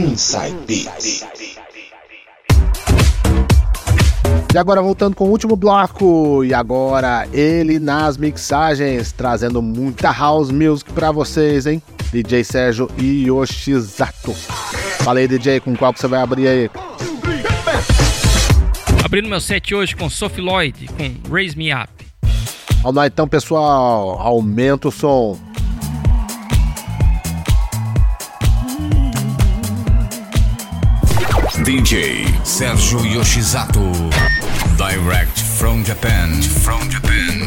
Inside Beats. E agora voltando com o último bloco, e agora ele nas mixagens, trazendo muita house music pra vocês, hein? DJ Sérgio Yoshizato. Fala aí, DJ, com qual que você vai abrir aí? Abrindo meu set hoje com Sophie Lloyd, com Raise Me Up. Vamos lá então, pessoal, aumenta o som. DJ Sérgio Yoshizato. Direct from Japan. From Japan.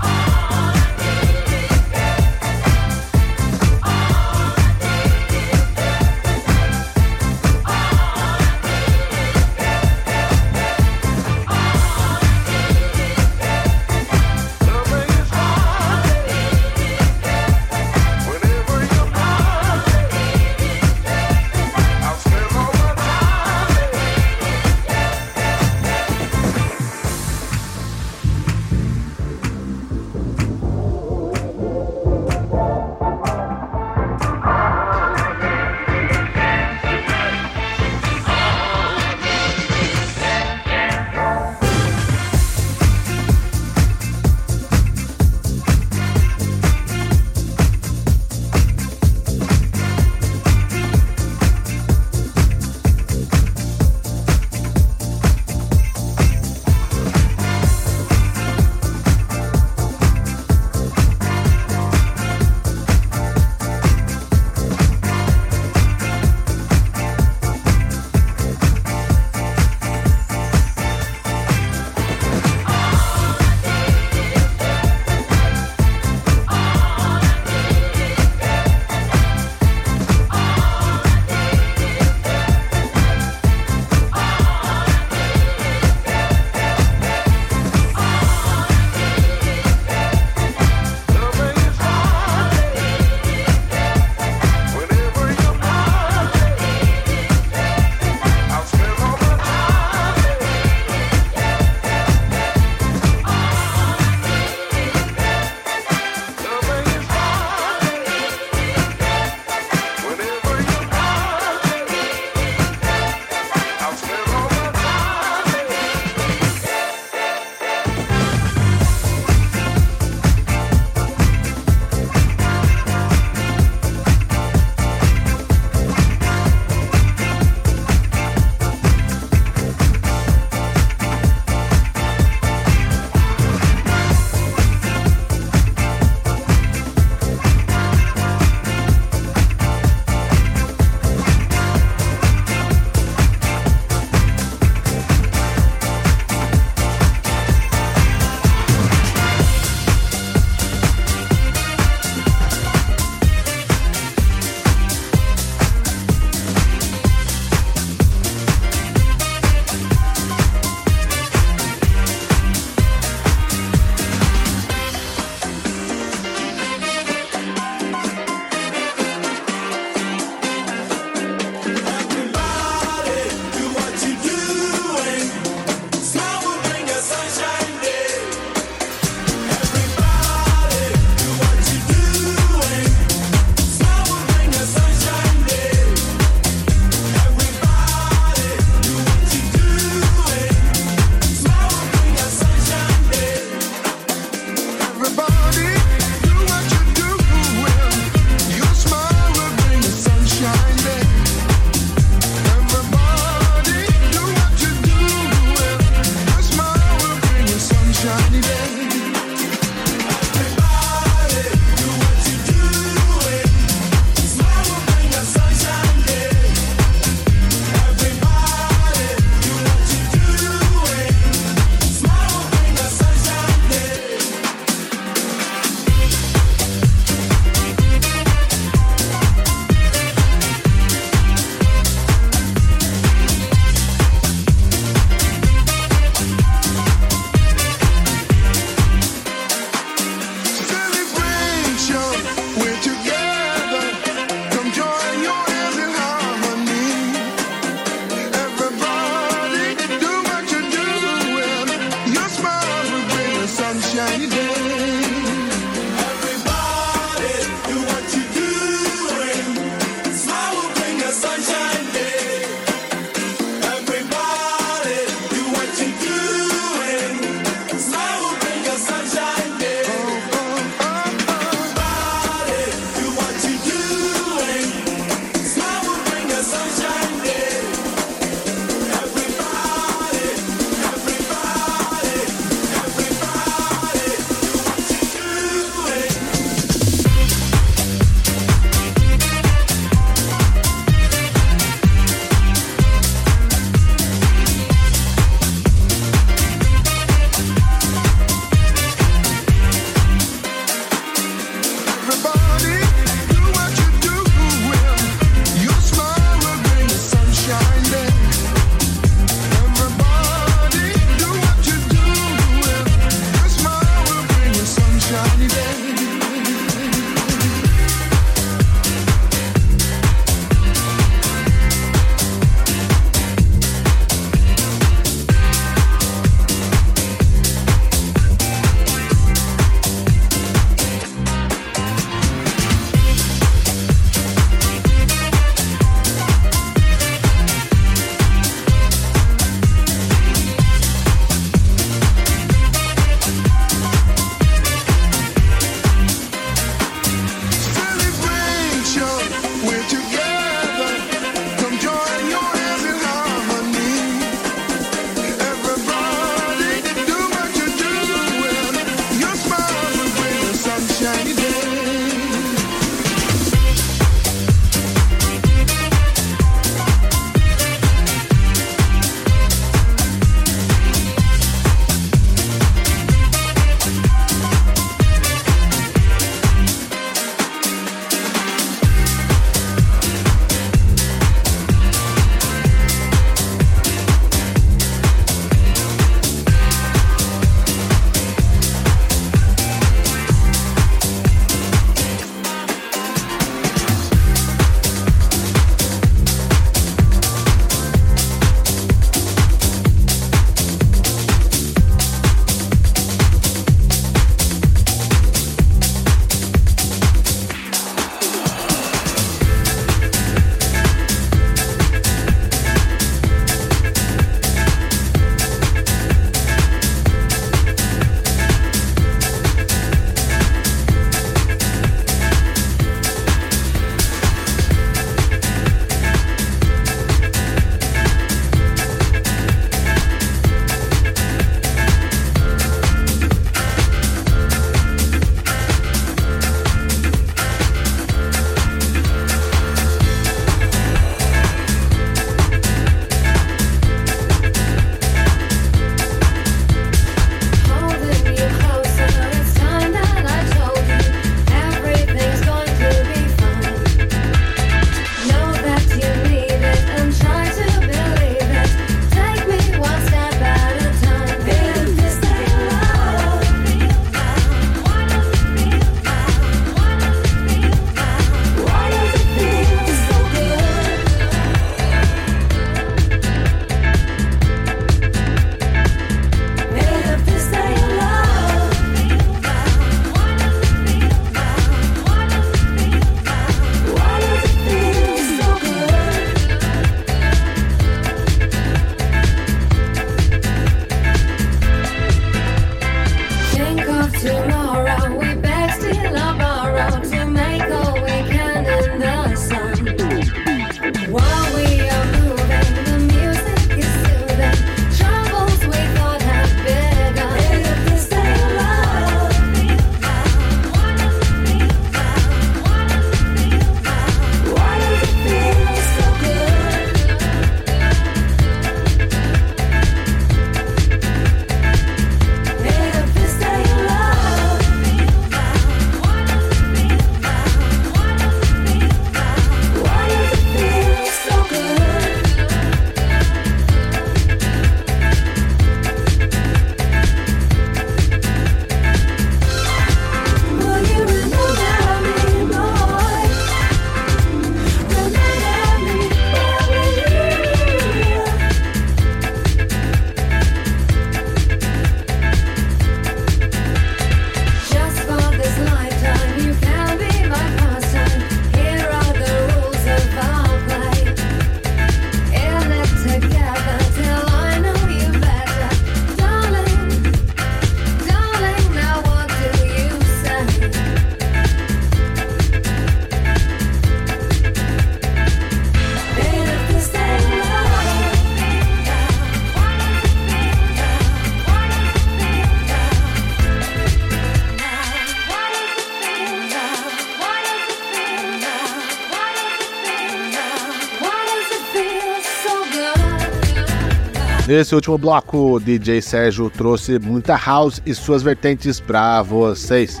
Nesse último bloco, DJ Sérgio trouxe muita house e suas vertentes pra vocês.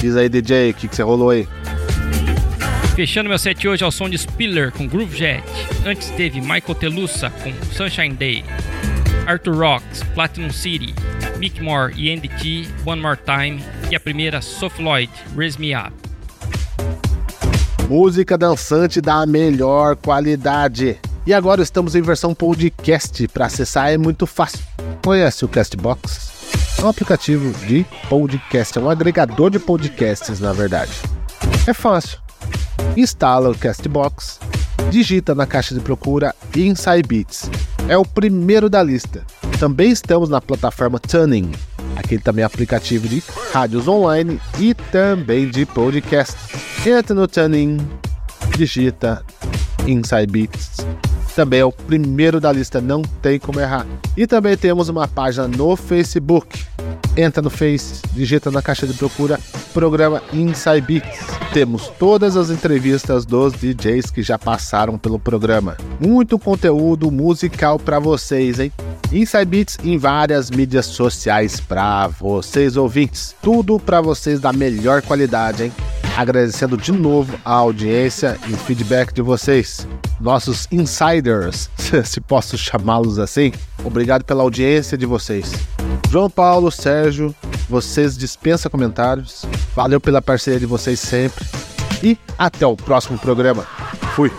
Diz aí, DJ, o que, que você rolou aí? Fechando meu set hoje ao som de Spiller com Groove Jet. Antes teve Michael Telusa com Sunshine Day. Arthur Rocks, Platinum City, Mick Moore e Andy T, One More Time. E a primeira, Sophie Lloyd, Raise Me Up. Música dançante da melhor qualidade. E agora estamos em versão podcast. Para acessar é muito fácil. Conhece o Castbox? É um aplicativo de podcast, é um agregador de podcasts, na verdade. É fácil. Instala o Castbox, digita na caixa de procura Inside Beats. É o primeiro da lista. Também estamos na plataforma Tuning, aquele também é aplicativo de rádios online e também de podcast. Entra no Tuning, digita Inside Beats também é o primeiro da lista, não tem como errar. E também temos uma página no Facebook. Entra no Face, digita na caixa de procura programa Inside Beats. Temos todas as entrevistas dos DJs que já passaram pelo programa. Muito conteúdo musical para vocês, hein? Inside Beats em várias mídias sociais para vocês ouvintes. Tudo para vocês da melhor qualidade, hein? Agradecendo de novo a audiência e o feedback de vocês nossos insiders, se posso chamá-los assim. Obrigado pela audiência de vocês. João Paulo, Sérgio, vocês dispensam comentários. Valeu pela parceria de vocês sempre. E até o próximo programa. Fui.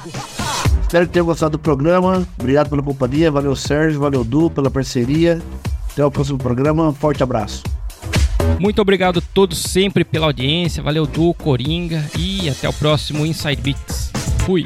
Espero que tenham gostado do programa. Obrigado pela companhia. Valeu, Sérgio. Valeu, Du, pela parceria. Até o próximo programa. Forte abraço. Muito obrigado a todos sempre pela audiência. Valeu, Du, Coringa. E até o próximo Inside Beats. Fui.